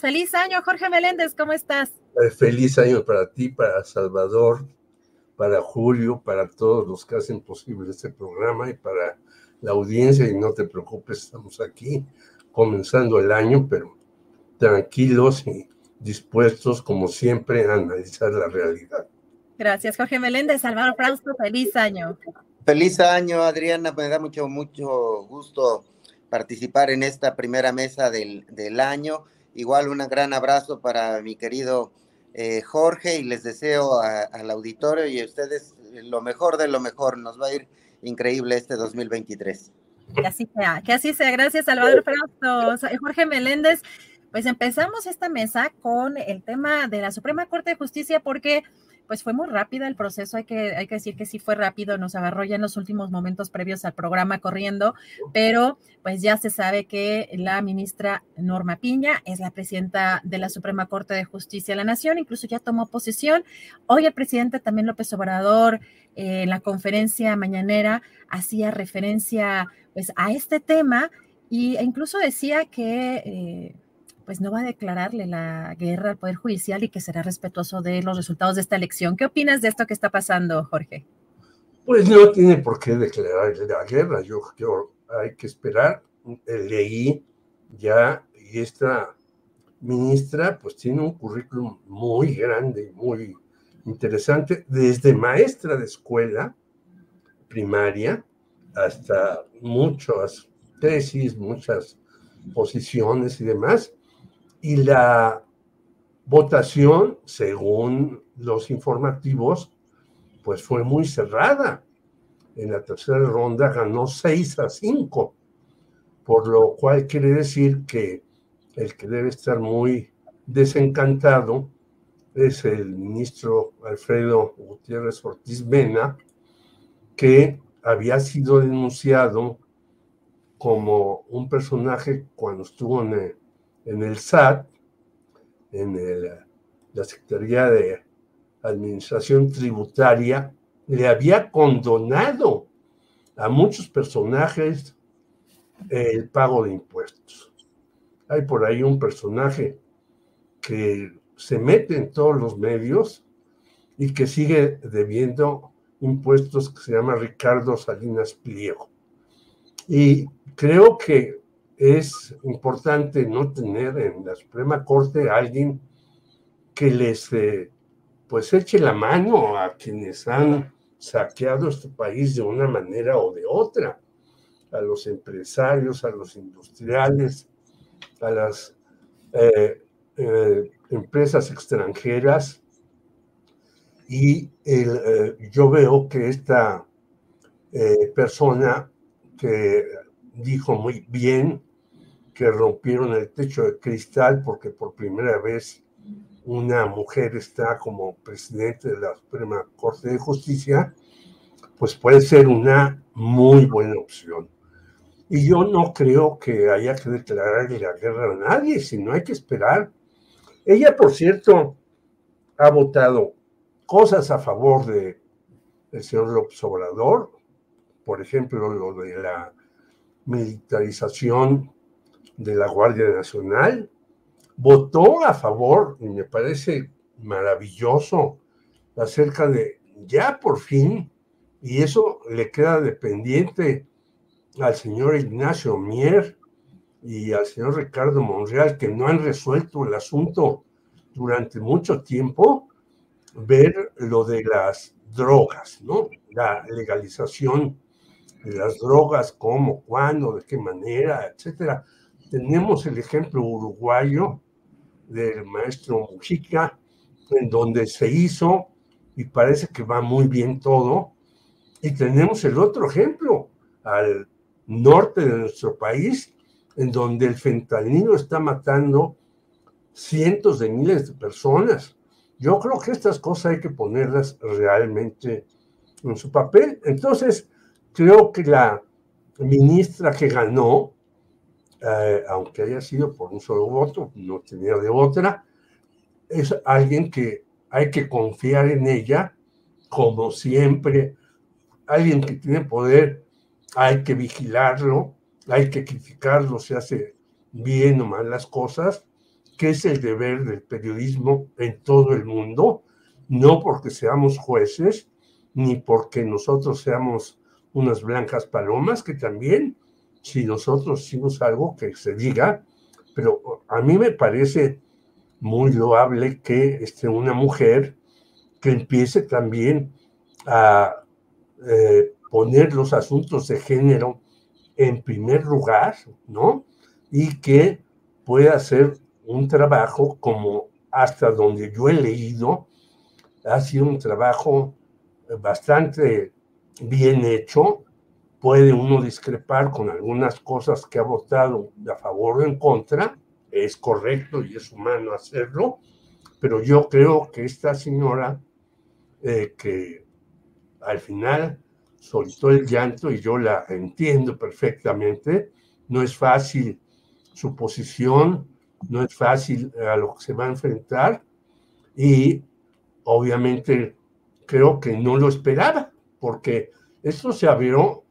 Feliz año, Jorge Meléndez, ¿cómo estás? Eh, feliz año para ti, para Salvador, para Julio, para todos los que hacen posible este programa y para la audiencia. Y no te preocupes, estamos aquí comenzando el año, pero tranquilos y dispuestos, como siempre, a analizar la realidad. Gracias, Jorge Meléndez. Salvador Frausto, feliz año. Feliz año, Adriana. Me da mucho, mucho gusto participar en esta primera mesa del, del año. Igual un gran abrazo para mi querido eh, Jorge y les deseo al auditorio y a ustedes lo mejor de lo mejor. Nos va a ir increíble este 2023. Que así sea, que así sea. Gracias, Salvador Frausto. Jorge Meléndez, pues empezamos esta mesa con el tema de la Suprema Corte de Justicia porque pues fue muy rápida el proceso, hay que, hay que decir que sí fue rápido, nos agarró ya en los últimos momentos previos al programa corriendo, pero pues ya se sabe que la ministra Norma Piña es la presidenta de la Suprema Corte de Justicia de la Nación, incluso ya tomó posición. Hoy el presidente también López Obrador eh, en la conferencia mañanera hacía referencia pues a este tema y, e incluso decía que... Eh, pues no va a declararle la guerra al Poder Judicial y que será respetuoso de los resultados de esta elección. ¿Qué opinas de esto que está pasando, Jorge? Pues no tiene por qué declararle la guerra. Yo, yo hay que esperar. Leí ya y esta ministra pues tiene un currículum muy grande, muy interesante, desde maestra de escuela primaria hasta muchas tesis, muchas posiciones y demás y la votación, según los informativos, pues fue muy cerrada. En la tercera ronda ganó 6 a 5, por lo cual quiere decir que el que debe estar muy desencantado es el ministro Alfredo Gutiérrez Ortiz Mena, que había sido denunciado como un personaje cuando estuvo en en el SAT, en la Secretaría de Administración Tributaria, le había condonado a muchos personajes el pago de impuestos. Hay por ahí un personaje que se mete en todos los medios y que sigue debiendo impuestos que se llama Ricardo Salinas Pliego. Y creo que es importante no tener en la Suprema Corte a alguien que les eh, pues eche la mano a quienes han saqueado este país de una manera o de otra, a los empresarios, a los industriales, a las eh, eh, empresas extranjeras. Y yo veo que esta persona que dijo muy bien que rompieron el techo de cristal porque por primera vez una mujer está como presidente de la Suprema Corte de Justicia, pues puede ser una muy buena opción. Y yo no creo que haya que declararle la guerra a nadie, sino hay que esperar. Ella, por cierto, ha votado cosas a favor de el señor López Obrador, por ejemplo, lo de la militarización de la Guardia Nacional, votó a favor, y me parece maravilloso, acerca de ya por fin, y eso le queda dependiente al señor Ignacio Mier y al señor Ricardo Monreal, que no han resuelto el asunto durante mucho tiempo, ver lo de las drogas, ¿no? La legalización de las drogas, cómo, cuándo, de qué manera, etcétera. Tenemos el ejemplo uruguayo del maestro Mujica, en donde se hizo y parece que va muy bien todo. Y tenemos el otro ejemplo al norte de nuestro país, en donde el fentanilo está matando cientos de miles de personas. Yo creo que estas cosas hay que ponerlas realmente en su papel. Entonces, creo que la ministra que ganó, eh, aunque haya sido por un solo voto, no tenía de otra, es alguien que hay que confiar en ella, como siempre, alguien que tiene poder, hay que vigilarlo, hay que criticarlo si hace bien o mal las cosas, que es el deber del periodismo en todo el mundo, no porque seamos jueces, ni porque nosotros seamos unas blancas palomas, que también, si nosotros hicimos algo que se diga, pero a mí me parece muy loable que esté una mujer que empiece también a eh, poner los asuntos de género en primer lugar, ¿no? Y que pueda hacer un trabajo como hasta donde yo he leído, ha sido un trabajo bastante bien hecho. Puede uno discrepar con algunas cosas que ha votado a favor o en contra, es correcto y es humano hacerlo, pero yo creo que esta señora, eh, que al final soltó el llanto y yo la entiendo perfectamente, no es fácil su posición, no es fácil a lo que se va a enfrentar y obviamente creo que no lo esperaba, porque esto se abrió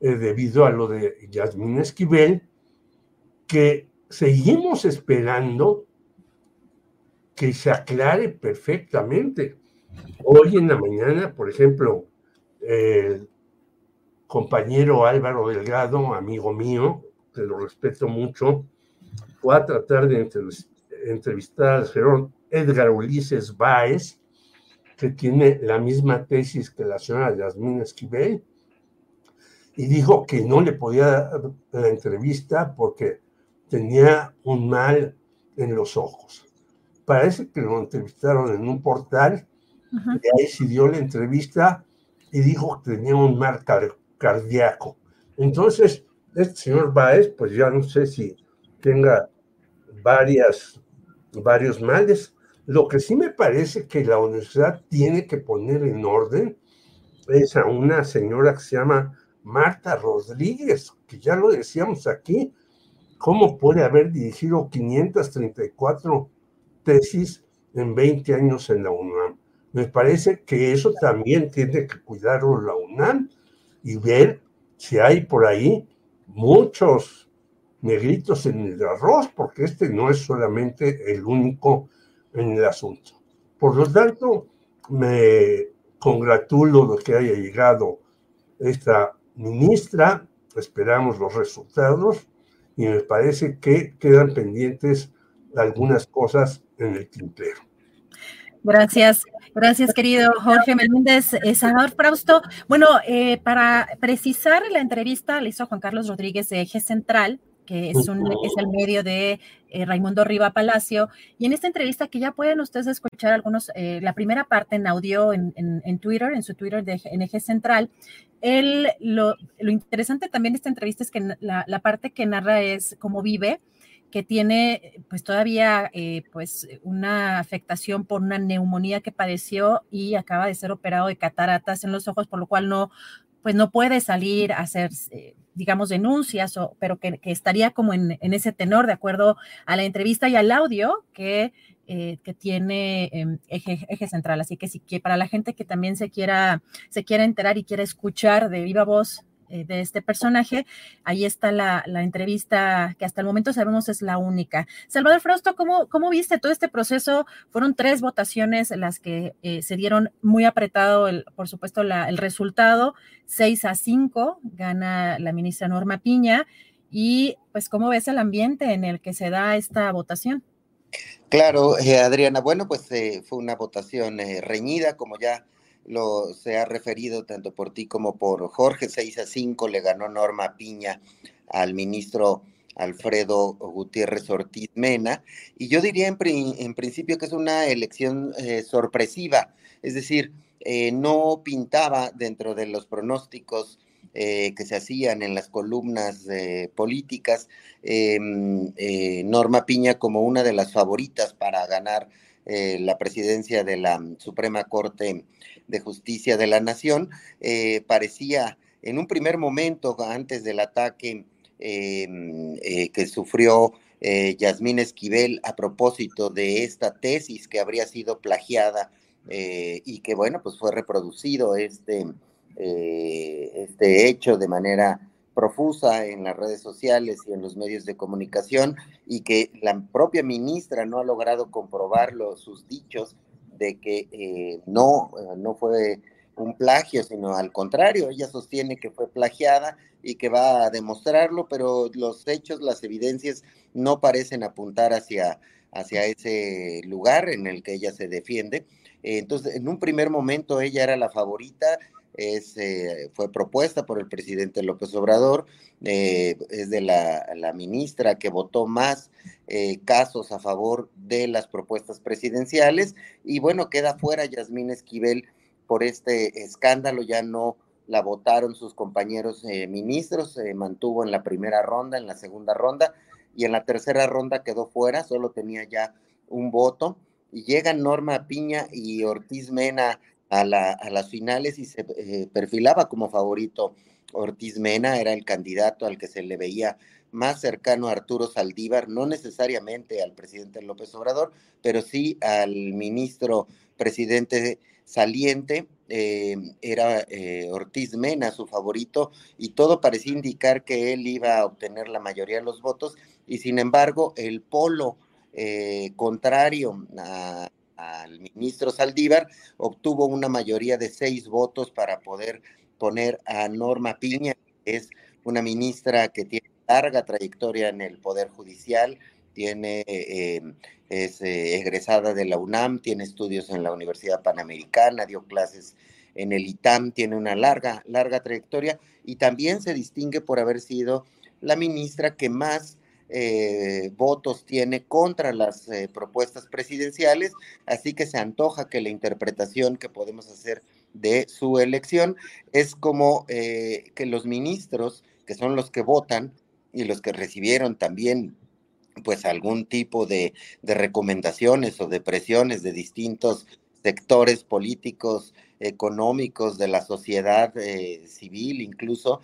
eh, debido a lo de Yasmín Esquivel, que seguimos esperando que se aclare perfectamente. Hoy en la mañana, por ejemplo, el compañero Álvaro Delgado, amigo mío, que lo respeto mucho, fue a tratar de entrevistar al señor Edgar Ulises Báez, que tiene la misma tesis que la señora Yasmín Esquivel, y dijo que no le podía dar la entrevista porque tenía un mal en los ojos. Parece que lo entrevistaron en un portal, y ahí se dio la entrevista y dijo que tenía un mal cardíaco. Entonces, este señor Baez, pues ya no sé si tenga varias, varios males. Lo que sí me parece que la universidad tiene que poner en orden es a una señora que se llama Marta Rodríguez, que ya lo decíamos aquí, ¿cómo puede haber dirigido 534 tesis en 20 años en la UNAM? Me parece que eso también tiene que cuidarlo la UNAM y ver si hay por ahí muchos negritos en el arroz, porque este no es solamente el único en el asunto. Por lo tanto, me congratulo de que haya llegado esta ministra, esperamos los resultados y me parece que quedan pendientes algunas cosas en el tintero. Gracias, gracias querido Jorge Meléndez. Eh, senador Frausto, bueno, eh, para precisar la entrevista le hizo Juan Carlos Rodríguez de Eje Central, que es, un, es el medio de eh, Raimundo Riva Palacio. Y en esta entrevista que ya pueden ustedes escuchar algunos, la primera parte en audio en, en, Twitter, en su Twitter de en Eje Central, él, lo, lo interesante también de esta entrevista es que la, la parte que narra es cómo vive, que tiene pues todavía eh, pues una afectación por una neumonía que padeció y acaba de ser operado de cataratas en los ojos, por lo cual no pues no puede salir a hacer, eh, digamos, denuncias, o, pero que, estaría como en, ese tenor, de acuerdo a la entrevista y al audio que, eh, que tiene em, eje, eje, central. Así que, sí, que para la gente que también se quiera, se quiera enterar y quiera escuchar de viva voz de este personaje. Ahí está la, entrevista que hasta el momento sabemos es la única. Salvador Frausto, ¿cómo, cómo viste todo este proceso? Fueron tres votaciones las que eh, se dieron muy apretado, el, por supuesto, el resultado, 6 a 5, gana la ministra Norma Piña. Y pues, ¿cómo ves el ambiente en el que se da esta votación? Claro, eh, Adriana, bueno, pues fue una votación reñida, como ya lo se ha referido tanto por ti como por Jorge, 6 a 5 le ganó Norma Piña al ministro Alfredo Gutiérrez Ortiz Mena, y yo diría en, principio que es una elección eh, sorpresiva, es decir, eh, no pintaba dentro de los pronósticos eh, que se hacían en las columnas políticas em, Norma Piña como una de las favoritas para ganar la presidencia de la Suprema Corte de Justicia de la Nación, eh, parecía en un primer momento, antes del ataque em, eh, que sufrió eh, Yasmín Esquivel a propósito de esta tesis que habría sido plagiada y que, bueno, pues fue reproducido este, este hecho de manera profusa en las redes sociales y en los medios de comunicación y que la propia ministra no ha logrado comprobar sus dichos de que eh, no, eh, no fue un plagio, sino al contrario, ella sostiene que fue plagiada y que va a demostrarlo, pero los hechos, las evidencias no parecen apuntar hacia, hacia ese lugar en el que ella se defiende. Entonces, en un primer momento ella era la favorita, eh, fue propuesta por el presidente López Obrador, es de la, ministra que votó más eh, casos a favor de las propuestas presidenciales. Y bueno, queda fuera Yasmín Esquivel por este escándalo, ya no la votaron sus compañeros ministros, se mantuvo en la primera ronda, en la segunda ronda y en la tercera ronda quedó fuera, solo tenía ya un voto. Y llegan Norma Piña y Ortiz Mena a, las finales y se eh, perfilaba como favorito Ortiz Mena, era el candidato al que se le veía más cercano a Arturo Saldívar, no necesariamente al presidente López Obrador, pero sí al ministro presidente saliente, eh, era eh, Ortiz Mena su favorito, y todo parecía indicar que él iba a obtener la mayoría de los votos, y sin embargo el polo contrario a, al ministro Saldívar, obtuvo una mayoría de seis votos para poder poner a Norma Piña, que es una ministra que tiene larga trayectoria en el Poder Judicial, tiene, em, es eh, egresada de la UNAM, tiene estudios en la Universidad Panamericana, dio clases en el ITAM, tiene una larga, larga trayectoria y también se distingue por haber sido la ministra que más eh, votos tiene contra las eh, propuestas presidenciales, así que se antoja que la interpretación que podemos hacer de su elección es como eh, que los ministros, que son los que votan y los que recibieron también pues algún tipo de, recomendaciones o de presiones de distintos sectores políticos, económicos, de la sociedad civil incluso,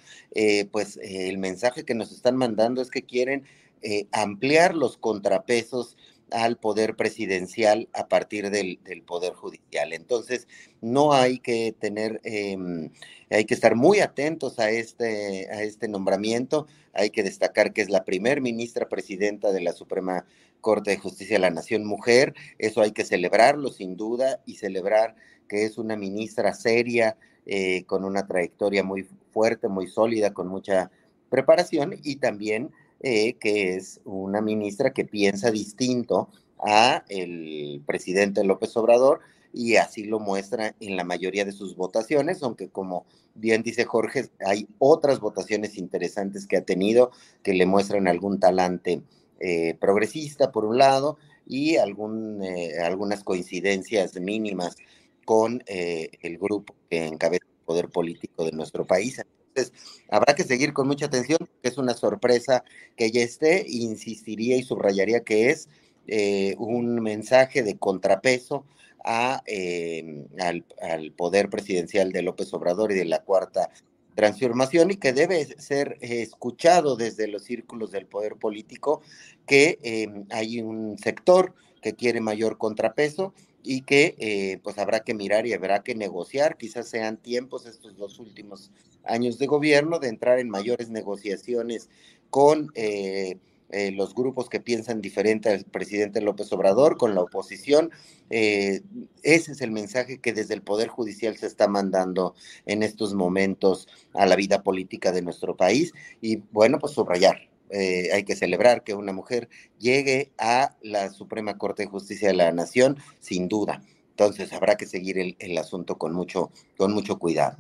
pues el mensaje que nos están mandando es que quieren eh, ampliar los contrapesos al poder presidencial a partir del, poder judicial. Entonces, no hay que tener, em, hay que estar muy atentos a este, a este nombramiento. Hay que destacar que es la primer ministra presidenta de la Suprema Corte de Justicia de la Nación Mujer. Eso hay que celebrarlo sin duda y celebrar que es una ministra seria, eh, con una trayectoria muy fuerte, muy sólida, con mucha preparación y también eh, que es una ministra que piensa distinto a el presidente López Obrador y así lo muestra en la mayoría de sus votaciones, aunque como bien dice Jorge, hay otras votaciones interesantes que ha tenido que le muestran algún talante eh, progresista por un lado y algún, eh, algunas coincidencias mínimas con el grupo que encabeza el poder político de nuestro país. Entonces, habrá que seguir con mucha atención, que es una sorpresa que ya esté, insistiría y subrayaría que es eh, un mensaje de contrapeso a, em, al, poder presidencial de López Obrador y de la cuarta transformación y que debe ser escuchado desde los círculos del poder político, que em, hay un sector que quiere mayor contrapeso y que eh, pues habrá que mirar y habrá que negociar, quizás sean tiempos estos dos últimos años de gobierno de entrar en mayores negociaciones con eh, eh, los grupos que piensan diferente al presidente López Obrador, con la oposición. ese es el mensaje que desde el Poder Judicial se está mandando en estos momentos a la vida política de nuestro país y bueno, pues subrayar, eh, hay que celebrar que una mujer llegue a la Suprema Corte de Justicia de la Nación, sin duda. Entonces habrá que seguir el, asunto con mucho, con mucho cuidado.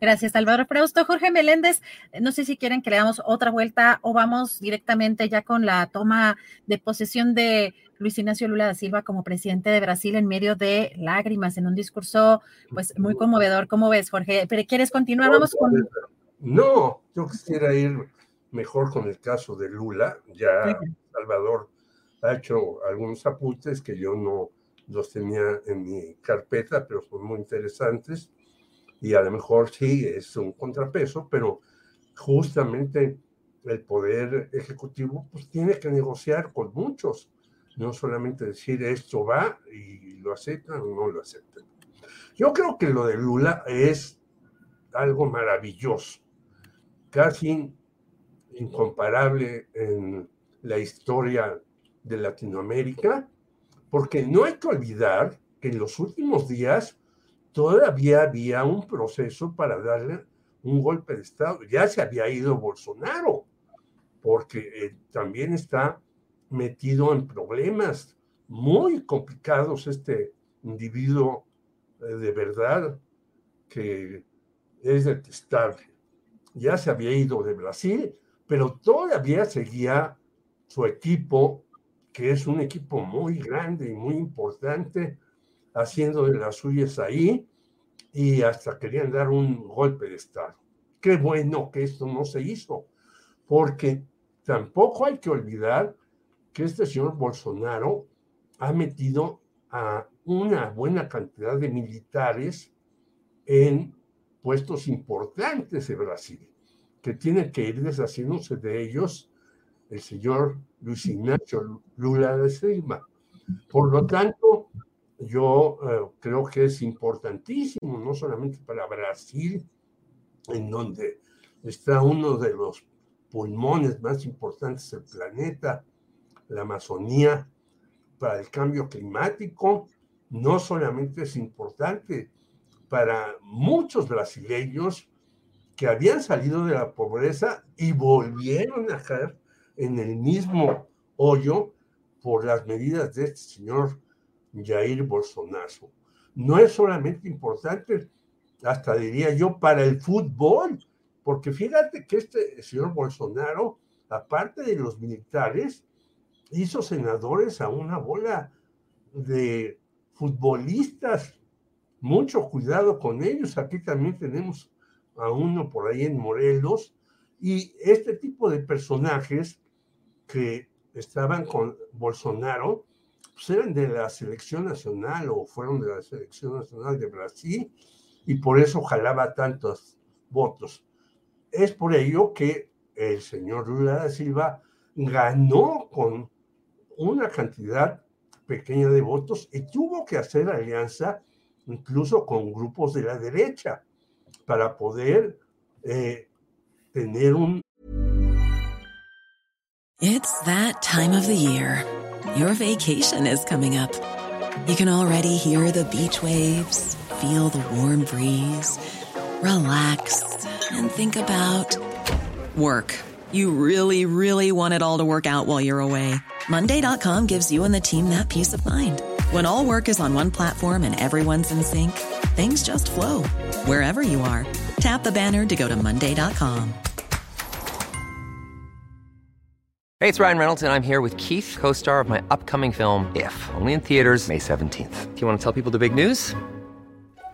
Gracias, Salvador Frausto. Jorge Meléndez, no sé si quieren que le damos otra vuelta o vamos directamente ya con la toma de posesión de Luis Ignacio Lula da Silva como presidente de Brasil en medio de lágrimas, en un discurso pues muy conmovedor. ¿Cómo ves, Jorge? ¿Pero quieres continuar? Vamos con... No, yo quisiera ir mejor con el caso de Lula. Ya Salvador ha hecho algunos apuntes que yo no los tenía en mi carpeta, pero son muy interesantes. Y a lo mejor sí es un contrapeso, pero justamente el poder ejecutivo pues tiene que negociar con muchos, no solamente decir esto va y lo aceptan o no lo aceptan. Yo creo que lo de Lula es algo maravilloso, casi incomparable en la historia de Latinoamérica, porque no hay que olvidar que en los últimos días todavía había un proceso para darle un golpe de Estado. Ya se había ido Bolsonaro, porque eh, también está metido en problemas muy complicados este individuo eh, de verdad que es detestable. Ya se había ido de Brasil, pero todavía seguía su equipo, que es un equipo muy grande y muy importante, haciendo de las suyas ahí y hasta querían dar un golpe de Estado. Qué bueno que esto no se hizo, porque tampoco hay que olvidar que este señor Bolsonaro ha metido a una buena cantidad de militares en puestos importantes en Brasil que tiene que ir deshaciéndose de ellos el señor Luis Ignacio Lula de Silva. Por lo tanto, yo eh, creo que es importantísimo, no solamente para Brasil, en donde está uno de los pulmones más importantes del planeta, la Amazonía, para el cambio climático, no solamente es importante para muchos brasileños, que habían salido de la pobreza y volvieron a caer en el mismo hoyo por las medidas de este señor Jair Bolsonaro. No es solamente importante, hasta diría yo, para el fútbol, porque fíjate que este señor Bolsonaro, aparte de los militares, hizo senadores a una bola de futbolistas. Mucho cuidado con ellos. Aquí también tenemos a uno por ahí en Morelos, y este tipo de personajes que estaban con Bolsonaro, pues eran de la selección nacional o fueron de la selección nacional de Brasil, y por eso jalaba tantos votos. Es por ello que el señor Lula da Silva ganó con una cantidad pequeña de votos y tuvo que hacer alianza incluso con grupos de la derecha para poder eh, tener un... It's that time of the year. Your vacation is coming up. You can already hear the beach waves, feel the warm breeze, relax, and think about work. You really, really want it all to work out while you're away. Monday.com gives you and the team that peace of mind. When all work is on one platform and everyone's in sync, things just flow wherever you are. Tap the banner to go to Monday.com. Hey, it's Ryan Reynolds, and I'm here with Keith, co star of my upcoming film, If, only in theaters, May 17th. Do you want to tell people the big news?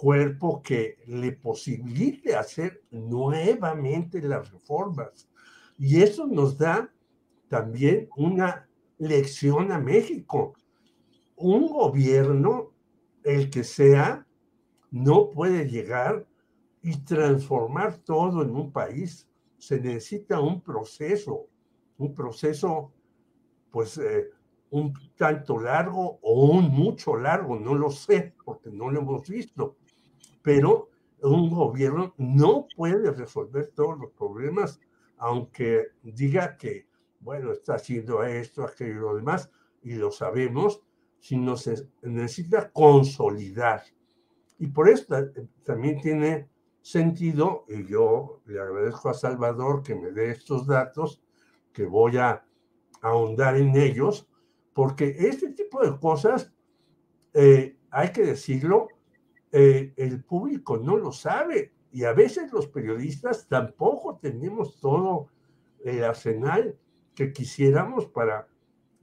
Cuerpo que le posibilite hacer nuevamente las reformas. Y eso nos da también una lección a México. Un gobierno, el que sea, no puede llegar y transformar todo en un país. Se necesita un proceso, un proceso, pues, eh, un tanto largo o un mucho largo, no lo sé, porque no lo hemos visto. Pero un gobierno no puede resolver todos los problemas, aunque diga que, bueno, está haciendo esto, aquello y lo demás, y lo sabemos, sino se necesita consolidar. Y por eso también tiene sentido, y yo le agradezco a Salvador que me dé estos datos, que voy a ahondar en ellos, porque este tipo de cosas, eh, hay que decirlo, eh, el público no lo sabe y a veces los periodistas tampoco tenemos todo el arsenal que quisiéramos para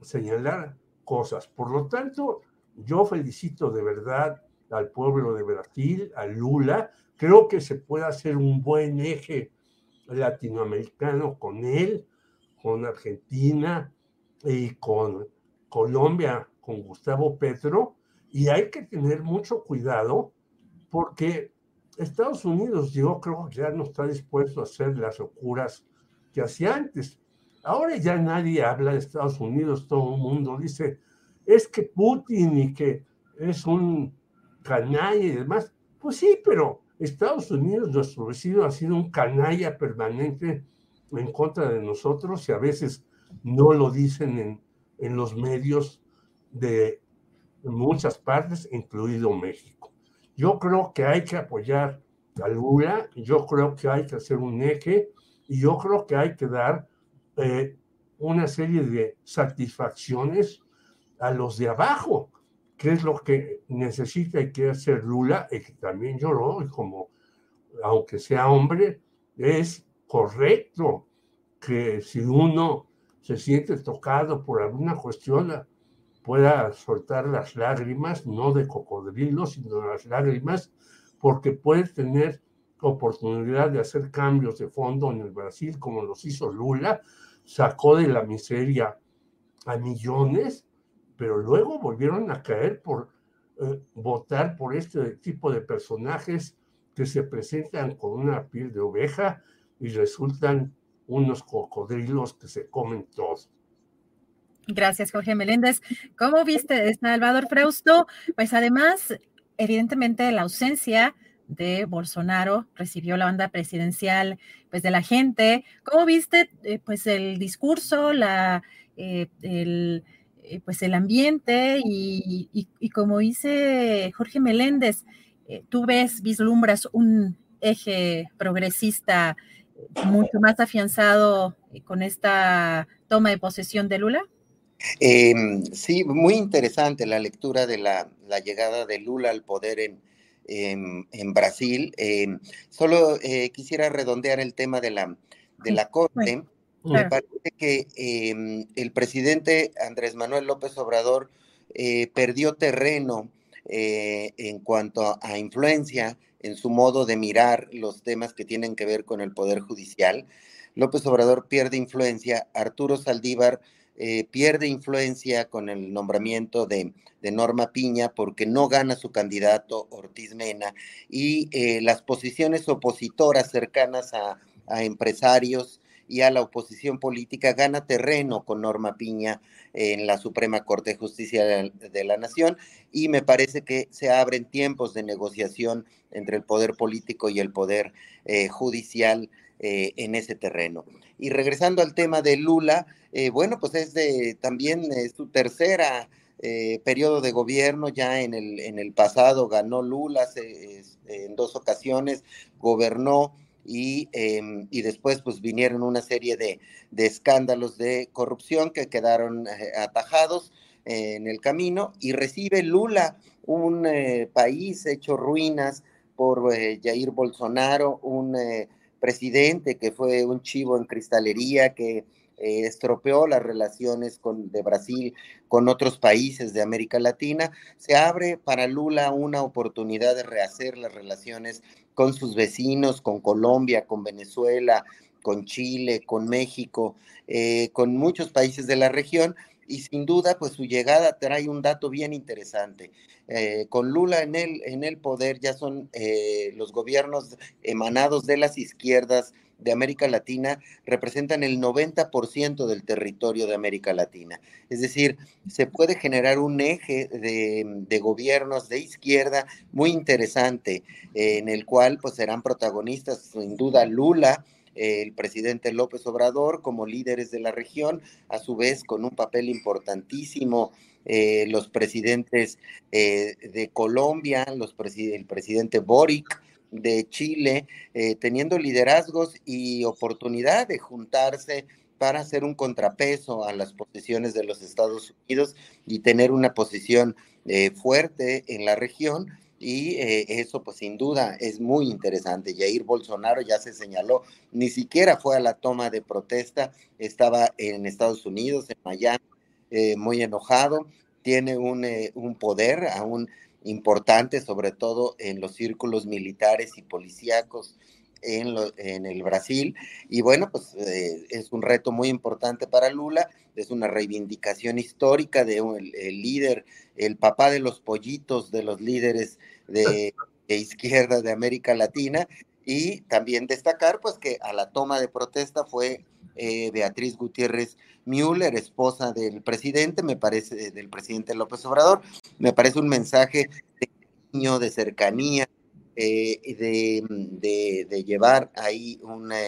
señalar cosas. Por lo tanto, yo felicito de verdad al pueblo de Brasil, a Lula. Creo que se puede hacer un buen eje latinoamericano con él, con Argentina y con Colombia, con Gustavo Petro. Y hay que tener mucho cuidado porque Estados Unidos yo creo que ya no está dispuesto a hacer las locuras que hacía antes. Ahora ya nadie habla de Estados Unidos, todo el mundo dice, es que Putin y que es un canalla y demás. Pues sí, pero Estados Unidos, nuestro vecino, ha sido un canalla permanente en contra de nosotros y a veces no lo dicen en, en los medios de muchas partes, incluido México. Yo creo que hay que apoyar a Lula, yo creo que hay que hacer un eje y yo creo que hay que dar eh, una serie de satisfacciones a los de abajo, que es lo que necesita y quiere hacer Lula, y que también lloró, y como, aunque sea hombre, es correcto que si uno se siente tocado por alguna cuestión, pueda soltar las lágrimas, no de cocodrilo, sino las lágrimas, porque puede tener oportunidad de hacer cambios de fondo en el Brasil, como los hizo Lula, sacó de la miseria a millones, pero luego volvieron a caer por eh, votar por este tipo de personajes que se presentan con una piel de oveja y resultan unos cocodrilos que se comen todos. Gracias, Jorge Meléndez. ¿Cómo viste, Salvador Frausto? Pues además, evidentemente, la ausencia de Bolsonaro recibió la banda presidencial pues de la gente. ¿Cómo viste eh, pues el discurso, la, eh, el, eh, pues el ambiente y, y, como dice Jorge Meléndez, tú ves, vislumbras un eje progresista mucho más afianzado con esta toma de posesión de Lula? Em, sí, muy interesante la lectura de la, llegada de Lula al poder en, en, Brasil. Em, solo eh, quisiera redondear el tema de la, de la Corte. Me parece que em, el presidente Andrés Manuel López Obrador eh, perdió terreno eh, en cuanto a influencia en su modo de mirar los temas que tienen que ver con el Poder Judicial. López Obrador pierde influencia, Arturo Saldívar eh, pierde influencia con el nombramiento de, Norma Piña porque no gana su candidato Ortiz Mena y eh, las posiciones opositoras cercanas a, empresarios y a la oposición política gana terreno con Norma Piña en la Suprema Corte de Justicia de, la Nación y me parece que se abren tiempos de negociación entre el poder político y el poder eh, judicial en ese terreno. Y regresando al tema de Lula, eh, bueno, pues es de, también su tercera eh, periodo de gobierno, ya en el, en el pasado ganó Lula en dos ocasiones, gobernó y, em, y, después pues vinieron una serie de, de escándalos de corrupción que quedaron eh, atajados en el camino y recibe Lula un país hecho ruinas por Jair Bolsonaro, un presidente que fue un chivo en cristalería, que eh, estropeó las relaciones con, de Brasil con otros países de América Latina, se abre para Lula una oportunidad de rehacer las relaciones con sus vecinos, con Colombia, con Venezuela, con Chile, con México, eh, con muchos países de la región, y sin duda, pues su llegada trae un dato bien interesante. Eh, con Lula en el, en el poder ya son eh, los gobiernos emanados de las izquierdas de América Latina representan el 90% del territorio de América Latina. Es decir, se puede generar un eje de, gobiernos de izquierda muy interesante, en el cual pues serán protagonistas sin duda Lula, el presidente López Obrador como líderes de la región, a su vez con un papel importantísimo eh, los presidentes eh, de Colombia, los el presidente Boric de Chile, eh, teniendo liderazgos y oportunidad de juntarse para hacer un contrapeso a las posiciones de los Estados Unidos y tener una posición fuerte en la región y eh, eso pues sin duda es muy interesante. Jair Bolsonaro ya se señaló, ni siquiera fue a la toma de protesta, estaba en Estados Unidos, en Miami, eh, muy enojado, tiene un, eh, un, poder aún importante, sobre todo en los círculos militares y policíacos en, en el Brasil. Y bueno, pues es un reto muy importante para Lula, es una reivindicación histórica de un, el líder el papá de los pollitos de los líderes de, izquierda de América Latina y también destacar pues que a la toma de protesta fue eh, Beatriz Gutiérrez Müller, esposa del presidente, me parece, del presidente López Obrador, me parece un mensaje de cariño, de cercanía, eh, de, de, llevar ahí una,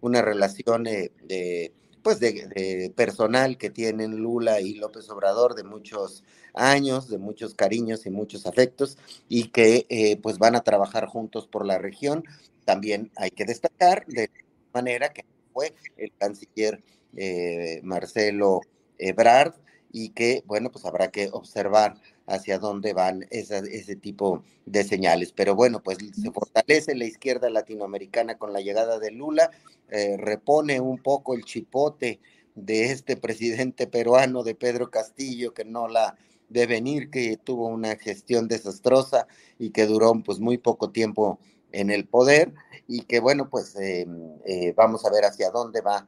una relación eh, de pues de, personal que tienen Lula y López Obrador de muchos años, de muchos cariños y muchos afectos, y que eh, pues van a trabajar juntos por la región. También hay que destacar de manera que fue el canciller eh, Marcelo Ebrard y que, bueno, pues habrá que observar hacia dónde van ese tipo de señales. Pero bueno, pues se fortalece la izquierda latinoamericana con la llegada de Lula, eh, repone un poco el chipote de este presidente peruano de Pedro Castillo, que no la de venir, que tuvo una gestión desastrosa y que duró pues muy poco tiempo en el poder y que bueno, pues eh, eh, vamos a ver hacia dónde va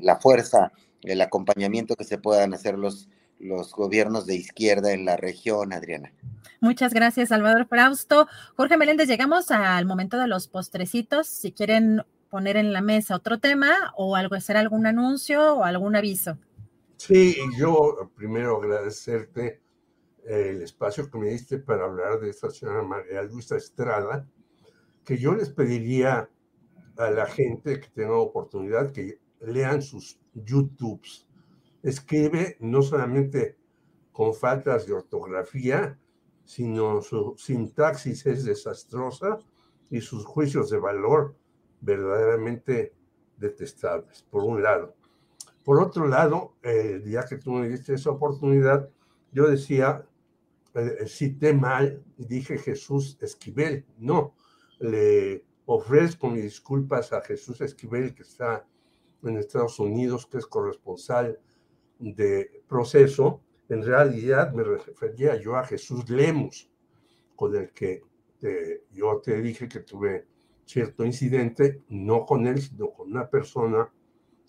la fuerza, el acompañamiento que se puedan hacer los, los gobiernos de izquierda en la región, Adriana. Muchas gracias, Salvador Frausto. Jorge Meléndez, llegamos al momento de los postrecitos. Si quieren poner en la mesa otro tema o algo, hacer algún anuncio o algún aviso. Sí, yo primero agradecerte el espacio que me diste para hablar de esta señora María Luisa Estrada, que yo les pediría a la gente que tenga oportunidad que lean sus YouTubes escribe no solamente con faltas de ortografía, sino su sintaxis es desastrosa y sus juicios de valor verdaderamente detestables, por un lado. Por otro lado, el día que tú me diste esa oportunidad, yo decía, eh, cité mal dije Jesús Esquivel. No, le ofrezco mis disculpas a Jesús Esquivel, que está en Estados Unidos, que es corresponsal de proceso, en realidad me refería yo a Jesús Lemos, con el que yo te dije que tuve cierto incidente, no con él, sino con una persona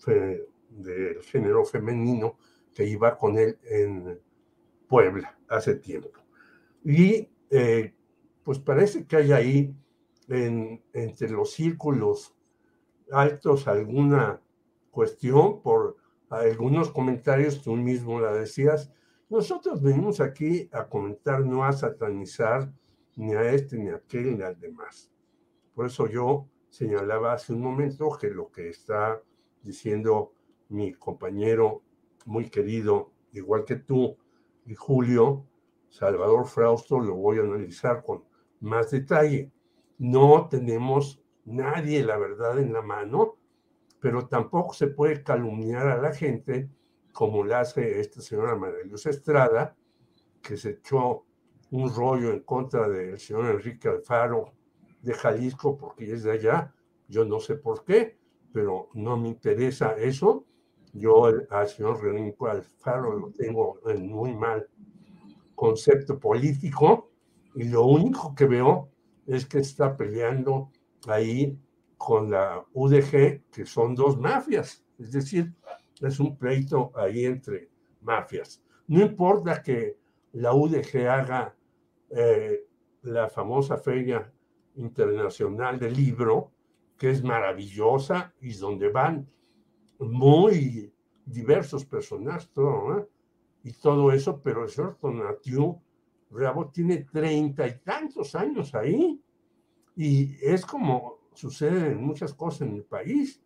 del género femenino que iba con él en Puebla hace tiempo. Y eh, pues parece que hay ahí entre los círculos altos alguna cuestión por algunos comentarios, tú mismo la decías, nosotros venimos aquí a comentar, no a satanizar ni a este, ni a aquel, ni al demás. Por eso yo señalaba hace un momento que lo que está diciendo mi compañero muy querido, igual que tú y Julio, Salvador Frausto, lo voy a analizar con más detalle. No tenemos nadie la verdad en la mano, pero tampoco se puede calumniar a la gente como lo hace esta señora María Luz Estrada, que se echó un rollo en contra del señor Enrique Alfaro de Jalisco porque es de allá, yo no sé por qué, pero no me interesa eso. Yo al señor Renínco Alfaro lo tengo en muy mal concepto político y lo único que veo es que está peleando ahí con la UDG, que son dos mafias, es decir, es un pleito ahí entre mafias. No importa que la UDG haga eh, la famosa Feria Internacional del Libro, que es maravillosa y donde van muy diversos personajes, todo, y todo eso, pero el señor Tonatiu Bravo tiene treinta y tantos años ahí, y es como sucede en muchas cosas en el país.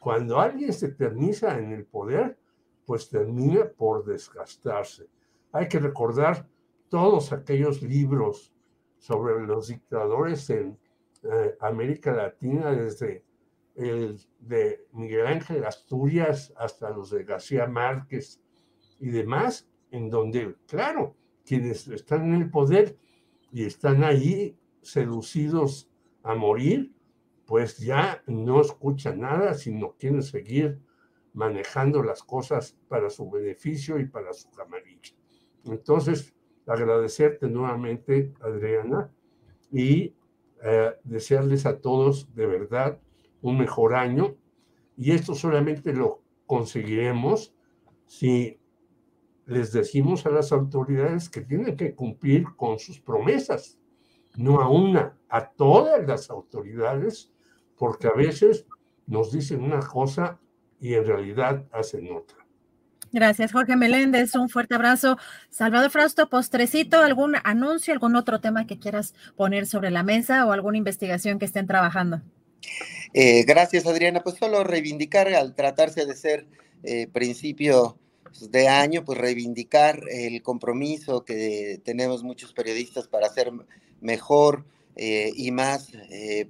Cuando alguien se eterniza en el poder, pues termina por desgastarse. Hay que recordar todos aquellos libros sobre los dictadores en eh, América Latina, desde el de Miguel Ángel Asturias hasta los de García Márquez y demás, en donde, claro, quienes están en el poder y están ahí seducidos a morir, pues ya no escuchan nada, sino quieren seguir manejando las cosas para su beneficio y para su camarilla. Entonces, agradecerte nuevamente, Adriana, y eh, desearles a todos de verdad un mejor año. Y esto solamente lo conseguiremos si les decimos a las autoridades que tienen que cumplir con sus promesas, no a una, a todas las autoridades, porque a veces nos dicen una cosa y en realidad hacen otra. Gracias, Jorge Meléndez. Un fuerte abrazo. Salvador Frausto, postrecito, algún anuncio, algún otro tema que quieras poner sobre la mesa o alguna investigación que estén trabajando. Eh, gracias, Adriana. Pues solo reivindicar, al tratarse de ser eh, principio de año, pues reivindicar el compromiso que tenemos muchos periodistas para hacer mejor eh, y más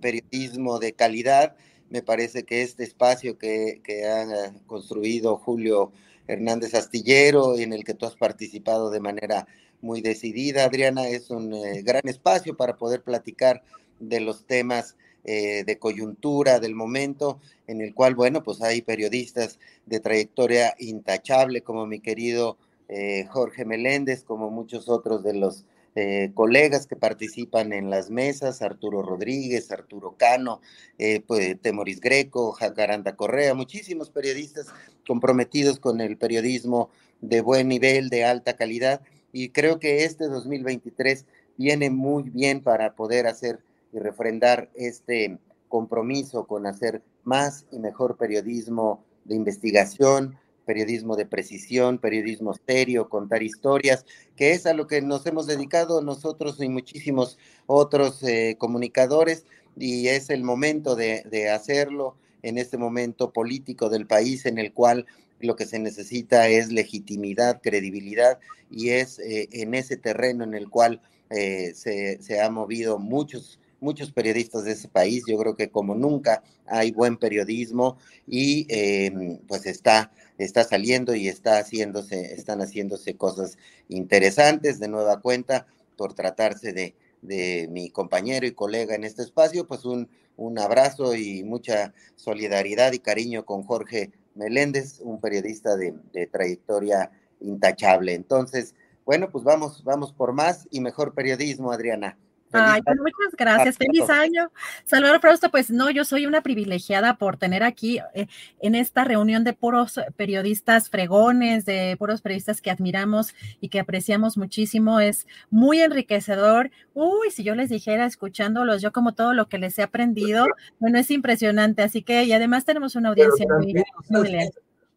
periodismo de calidad. Me parece que este espacio que, que ha construido Julio Hernández Astillero, en el que tú has participado de manera muy decidida. Adriana, es un eh, gran espacio para poder platicar de los temas eh, de coyuntura del momento, en el cual, bueno, pues hay periodistas de trayectoria intachable, como mi querido eh, Jorge Meléndez, como muchos otros de los eh, colegas que participan en las mesas, Arturo Rodríguez, Arturo Cano, eh, pues, Temoris Greco, Jacaranda Correa, muchísimos periodistas comprometidos con el periodismo de buen nivel, de alta calidad, y creo que este 2023 viene muy bien para poder hacer y refrendar este compromiso con hacer más y mejor periodismo de investigación, periodismo de precisión, periodismo serio, contar historias, que es a lo que nos hemos dedicado nosotros y muchísimos otros eh, comunicadores, y es el momento de, hacerlo en este momento político del país en el cual lo que se necesita es legitimidad, credibilidad, y es eh, en ese terreno en el cual eh, se, se ha movido muchos muchos periodistas de ese país. Yo creo que como nunca hay buen periodismo y em, pues está, está saliendo y está haciéndose, están haciéndose cosas interesantes de nueva cuenta por tratarse de, de mi compañero y colega en este espacio, pues un, un abrazo y mucha solidaridad y cariño con Jorge Meléndez, un periodista de, de trayectoria intachable. Entonces, bueno, pues vamos, vamos por más y mejor periodismo, Adriana. Ay, pues muchas gracias. Feliz año. Salvador Frausto, pues no, yo soy una privilegiada por tener aquí eh, en esta reunión de puros periodistas fregones, de puros periodistas que admiramos y que apreciamos muchísimo. Es muy enriquecedor. Uy, si yo les dijera escuchándolos, yo como todo lo que les he aprendido, bueno, es impresionante. Así que, y además tenemos una audiencia muy, muy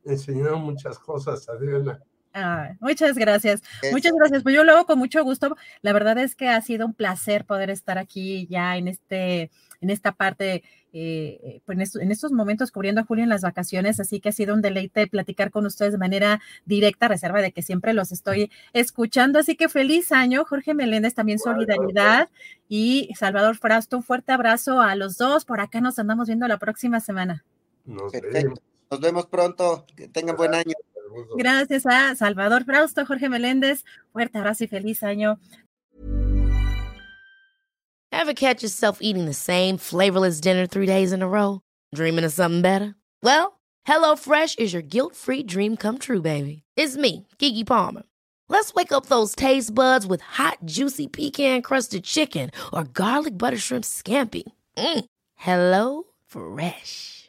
Enseñaron muchas cosas, Adriana muchas gracias. Muchas gracias. Pues yo lo hago con mucho gusto. La verdad es que ha sido un placer poder estar aquí ya en este, en esta parte, eh, pues en, estos, momentos cubriendo a Julio en las vacaciones. Así que ha sido un deleite platicar con ustedes de manera directa, reserva de que siempre los estoy escuchando. Así que feliz año, Jorge Meléndez, también solidaridad y Salvador Frausto. Un fuerte abrazo a los dos. Por acá nos andamos viendo la próxima semana. Nos vemos. Nos vemos pronto. Que tengan buen año. Gracias a Salvador Frausto, Jorge Meléndez. Fuerte abrazo y feliz año. Ever catch yourself eating the same flavorless dinner three days in a row? Dreaming of something better? Well, HelloFresh is your guilt-free dream come true, baby. It's me, Kiki Palmer. Let's wake up those taste buds with hot, juicy pecan-crusted chicken or garlic butter shrimp scampi. Mm. Hello Fresh.